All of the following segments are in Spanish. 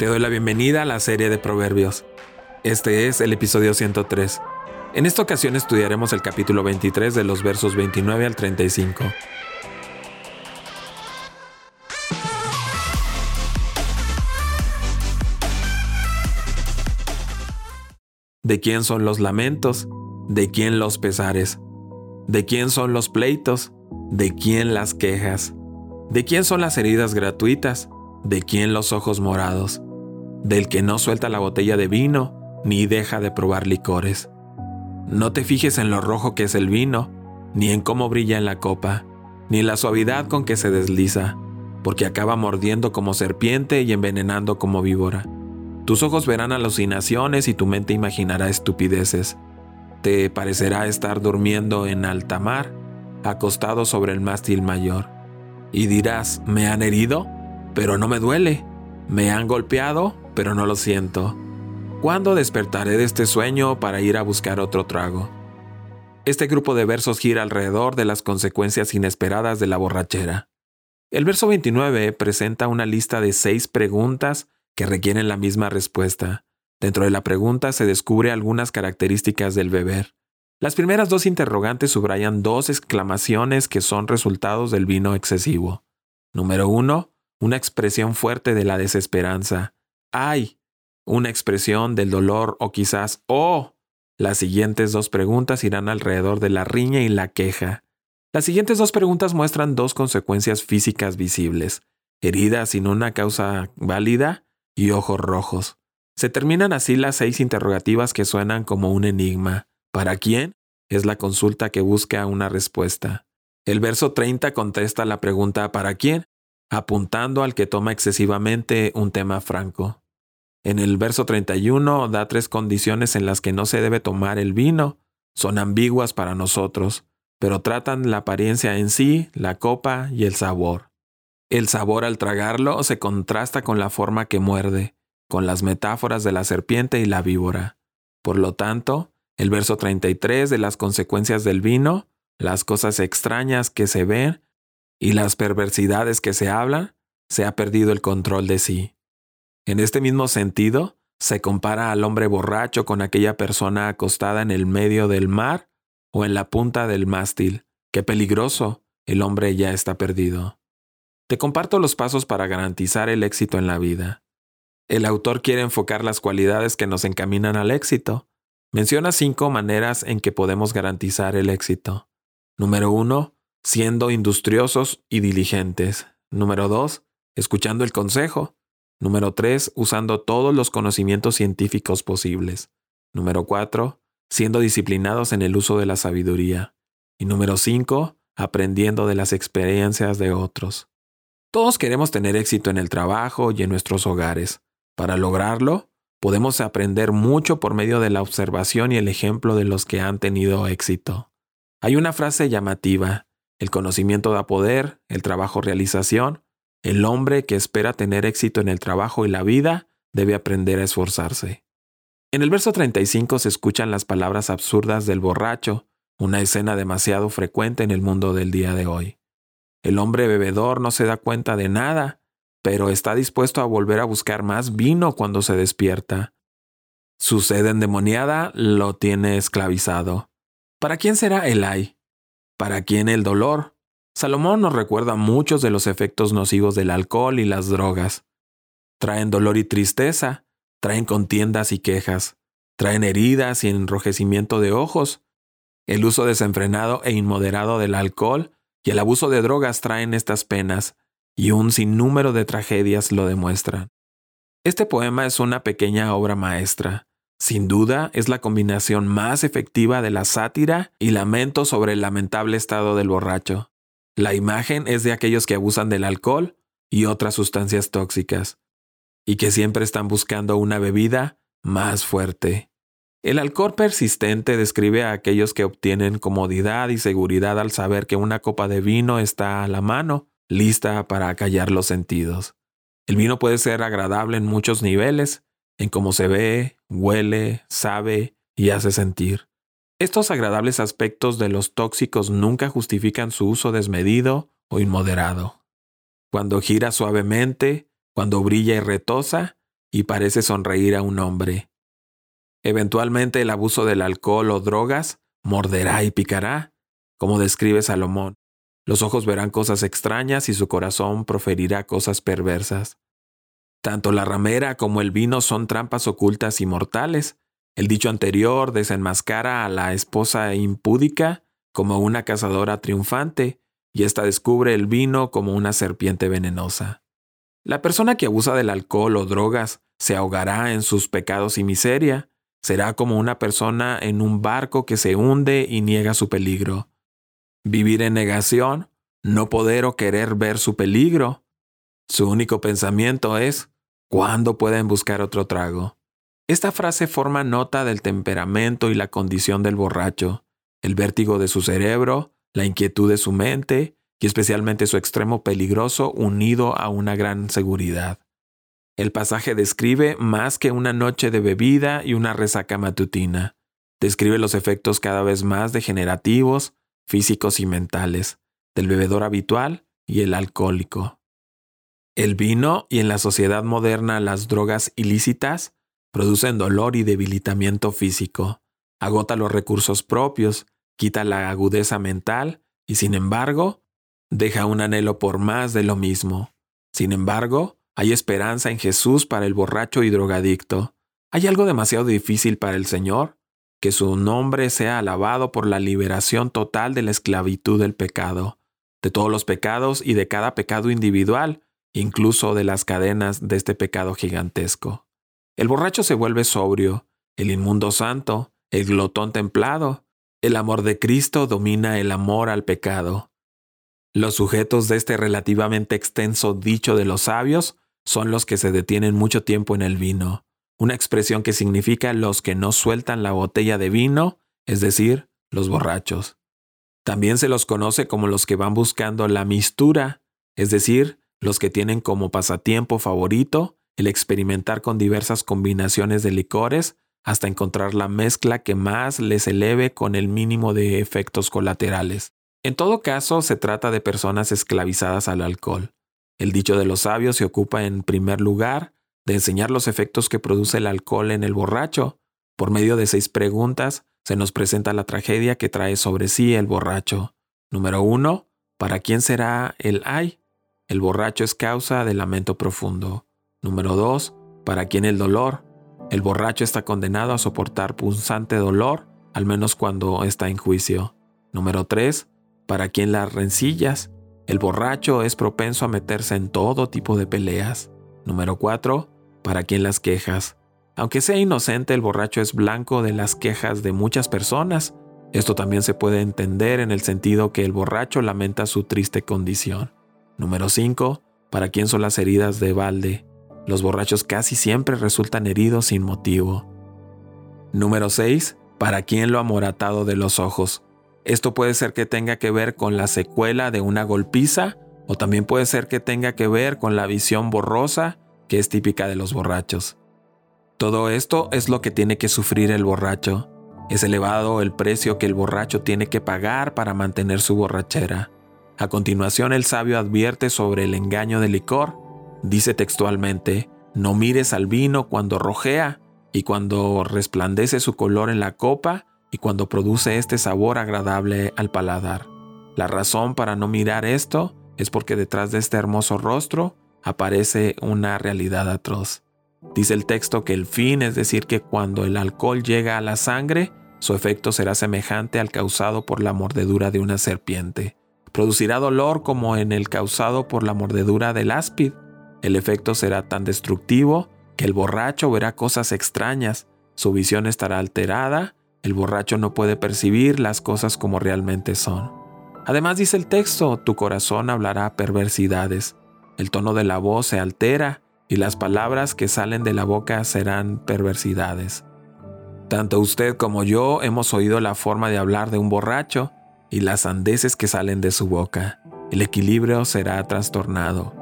Te doy la bienvenida a la serie de Proverbios. Este es el episodio 103. En esta ocasión estudiaremos el capítulo 23 de los versos 29 al 35. ¿De quién son los lamentos? ¿De quién los pesares? ¿De quién son los pleitos? ¿De quién las quejas? ¿De quién son las heridas gratuitas? ¿De quién los ojos morados? Del que no suelta la botella de vino, ni deja de probar licores. No te fijes en lo rojo que es el vino, ni en cómo brilla en la copa, ni en la suavidad con que se desliza, porque acaba mordiendo como serpiente y envenenando como víbora. Tus ojos verán alucinaciones y tu mente imaginará estupideces. Te parecerá estar durmiendo en alta mar, acostado sobre el mástil mayor. Y dirás, ¿me han herido? Pero no me duele. ¿Me han golpeado? Pero no lo siento. ¿Cuándo despertaré de este sueño para ir a buscar otro trago? Este grupo de versos gira alrededor de las consecuencias inesperadas de la borrachera. El verso 29 presenta una lista de seis preguntas que requieren la misma respuesta. Dentro de la pregunta se descubre algunas características del beber. Las primeras dos interrogantes subrayan dos exclamaciones que son resultados del vino excesivo. Número uno, una expresión fuerte de la desesperanza. ¡Ay! Una expresión del dolor o quizás ¡Oh! Las siguientes dos preguntas irán alrededor de la riña y la queja. Las siguientes dos preguntas muestran dos consecuencias físicas visibles, heridas sin una causa válida y ojos rojos. Se terminan así las seis interrogativas que suenan como un enigma. ¿Para quién? Es la consulta que busca una respuesta. El verso 30 contesta la pregunta ¿para quién? apuntando al que toma excesivamente un tema franco. En el verso 31 da tres condiciones en las que no se debe tomar el vino. Son ambiguas para nosotros, pero tratan la apariencia en sí, la copa y el sabor. El sabor al tragarlo se contrasta con la forma que muerde, con las metáforas de la serpiente y la víbora. Por lo tanto, el verso 33 de las consecuencias del vino, las cosas extrañas que se ven y las perversidades que se hablan, se ha perdido el control de sí. En este mismo sentido, se compara al hombre borracho con aquella persona acostada en el medio del mar o en la punta del mástil. Qué peligroso, el hombre ya está perdido. Te comparto los pasos para garantizar el éxito en la vida. El autor quiere enfocar las cualidades que nos encaminan al éxito. Menciona cinco maneras en que podemos garantizar el éxito. Número uno, siendo industriosos y diligentes. Número dos, escuchando el consejo. Número tres, usando todos los conocimientos científicos posibles. Número cuatro, siendo disciplinados en el uso de la sabiduría. Y número cinco, aprendiendo de las experiencias de otros. Todos queremos tener éxito en el trabajo y en nuestros hogares. Para lograrlo, podemos aprender mucho por medio de la observación y el ejemplo de los que han tenido éxito. Hay una frase llamativa, el conocimiento da poder, el trabajo realización, el hombre que espera tener éxito en el trabajo y la vida debe aprender a esforzarse. En el verso 35 se escuchan las palabras absurdas del borracho, una escena demasiado frecuente en el mundo del día de hoy. El hombre bebedor no se da cuenta de nada, pero está dispuesto a volver a buscar más vino cuando se despierta. Su sed endemoniada lo tiene esclavizado. ¿Para quién será el ay? ¿Para quién el dolor? Salomón nos recuerda muchos de los efectos nocivos del alcohol y las drogas. Traen dolor y tristeza, traen contiendas y quejas, traen heridas y enrojecimiento de ojos. El uso desenfrenado e inmoderado del alcohol y el abuso de drogas traen estas penas, y un sinnúmero de tragedias lo demuestran. Este poema es una pequeña obra maestra. Sin duda, es la combinación más efectiva de la sátira y lamento sobre el lamentable estado del borracho. La imagen es de aquellos que abusan del alcohol y otras sustancias tóxicas, y que siempre están buscando una bebida más fuerte. El alcohol persistente describe a aquellos que obtienen comodidad y seguridad al saber que una copa de vino está a la mano, lista para acallar los sentidos. El vino puede ser agradable en muchos niveles, en cómo se ve, huele, sabe y hace sentir. Estos agradables aspectos de los tóxicos nunca justifican su uso desmedido o inmoderado. Cuando gira suavemente, cuando brilla y retosa, y parece sonreír a un hombre. Eventualmente el abuso del alcohol o drogas morderá y picará, como describe Salomón. Los ojos verán cosas extrañas y su corazón proferirá cosas perversas. Tanto la ramera como el vino son trampas ocultas y mortales. El dicho anterior desenmascara a la esposa impúdica como una cazadora triunfante, y ésta descubre el vino como una serpiente venenosa. La persona que abusa del alcohol o drogas se ahogará en sus pecados y miseria, será como una persona en un barco que se hunde y niega su peligro. Vivir en negación, no poder o querer ver su peligro. Su único pensamiento es, ¿cuándo pueden buscar otro trago? Esta frase forma nota del temperamento y la condición del borracho, el vértigo de su cerebro, la inquietud de su mente y especialmente su extremo peligroso unido a una gran seguridad. El pasaje describe más que una noche de bebida y una resaca matutina. Describe los efectos cada vez más degenerativos, físicos y mentales, del bebedor habitual y el alcohólico. El vino y en la sociedad moderna las drogas ilícitas producen dolor y debilitamiento físico, agota los recursos propios, quita la agudeza mental y sin embargo deja un anhelo por más de lo mismo. Sin embargo, hay esperanza en Jesús para el borracho y drogadicto. ¿Hay algo demasiado difícil para el Señor? Que su nombre sea alabado por la liberación total de la esclavitud del pecado, de todos los pecados y de cada pecado individual, incluso de las cadenas de este pecado gigantesco. El borracho se vuelve sobrio, el inmundo santo, el glotón templado. El amor de Cristo domina el amor al pecado. Los sujetos de este relativamente extenso dicho de los sabios son los que se detienen mucho tiempo en el vino, una expresión que significa los que no sueltan la botella de vino, es decir, los borrachos. También se los conoce como los que van buscando la mistura, es decir, los que tienen como pasatiempo favorito el experimentar con diversas combinaciones de licores hasta encontrar la mezcla que más les eleve con el mínimo de efectos colaterales. En todo caso, se trata de personas esclavizadas al alcohol. El dicho de los sabios se ocupa en primer lugar de enseñar los efectos que produce el alcohol en el borracho. Por medio de seis preguntas se nos presenta la tragedia que trae sobre sí el borracho. Número uno, ¿para quién será el ay? El borracho es causa de lamento profundo. Número dos, ¿para quién el dolor? El borracho está condenado a soportar punzante dolor, al menos cuando está en juicio. Número tres, ¿para quién las rencillas? El borracho es propenso a meterse en todo tipo de peleas. Número 4. ¿Para quién las quejas? Aunque sea inocente, el borracho es blanco de las quejas de muchas personas. Esto también se puede entender en el sentido que el borracho lamenta su triste condición. Número 5. ¿Para quién son las heridas de balde? Los borrachos casi siempre resultan heridos sin motivo. Número 6. ¿Para quién lo ha moratado de los ojos? Esto puede ser que tenga que ver con la secuela de una golpiza o también puede ser que tenga que ver con la visión borrosa que es típica de los borrachos. Todo esto es lo que tiene que sufrir el borracho. Es elevado el precio que el borracho tiene que pagar para mantener su borrachera. A continuación el sabio advierte sobre el engaño del licor. Dice textualmente, no mires al vino cuando rojea y cuando resplandece su color en la copa, y cuando produce este sabor agradable al paladar. La razón para no mirar esto es porque detrás de este hermoso rostro aparece una realidad atroz. Dice el texto que el fin es decir que cuando el alcohol llega a la sangre, su efecto será semejante al causado por la mordedura de una serpiente. Producirá dolor como en el causado por la mordedura del áspid. El efecto será tan destructivo que el borracho verá cosas extrañas, su visión estará alterada el borracho no puede percibir las cosas como realmente son. Además dice el texto, tu corazón hablará perversidades, el tono de la voz se altera y las palabras que salen de la boca serán perversidades. Tanto usted como yo hemos oído la forma de hablar de un borracho y las sandeces que salen de su boca. El equilibrio será trastornado.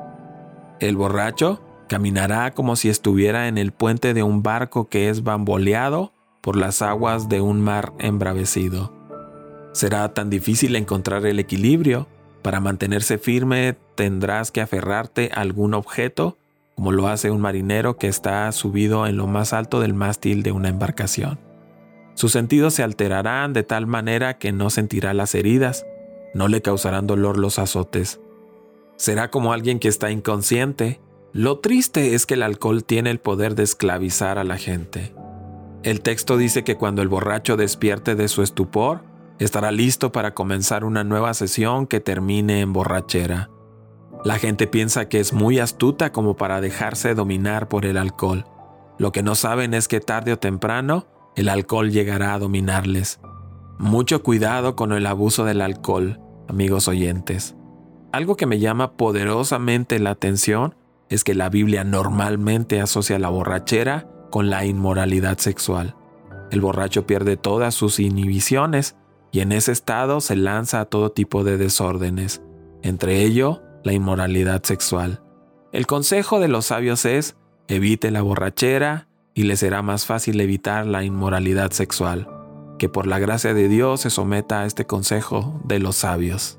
El borracho caminará como si estuviera en el puente de un barco que es bamboleado por las aguas de un mar embravecido. Será tan difícil encontrar el equilibrio. Para mantenerse firme tendrás que aferrarte a algún objeto como lo hace un marinero que está subido en lo más alto del mástil de una embarcación. Sus sentidos se alterarán de tal manera que no sentirá las heridas, no le causarán dolor los azotes. Será como alguien que está inconsciente. Lo triste es que el alcohol tiene el poder de esclavizar a la gente. El texto dice que cuando el borracho despierte de su estupor, estará listo para comenzar una nueva sesión que termine en borrachera. La gente piensa que es muy astuta como para dejarse dominar por el alcohol. Lo que no saben es que tarde o temprano el alcohol llegará a dominarles. Mucho cuidado con el abuso del alcohol, amigos oyentes. Algo que me llama poderosamente la atención es que la Biblia normalmente asocia la borrachera con la inmoralidad sexual. El borracho pierde todas sus inhibiciones y en ese estado se lanza a todo tipo de desórdenes, entre ello la inmoralidad sexual. El consejo de los sabios es, evite la borrachera y le será más fácil evitar la inmoralidad sexual, que por la gracia de Dios se someta a este consejo de los sabios.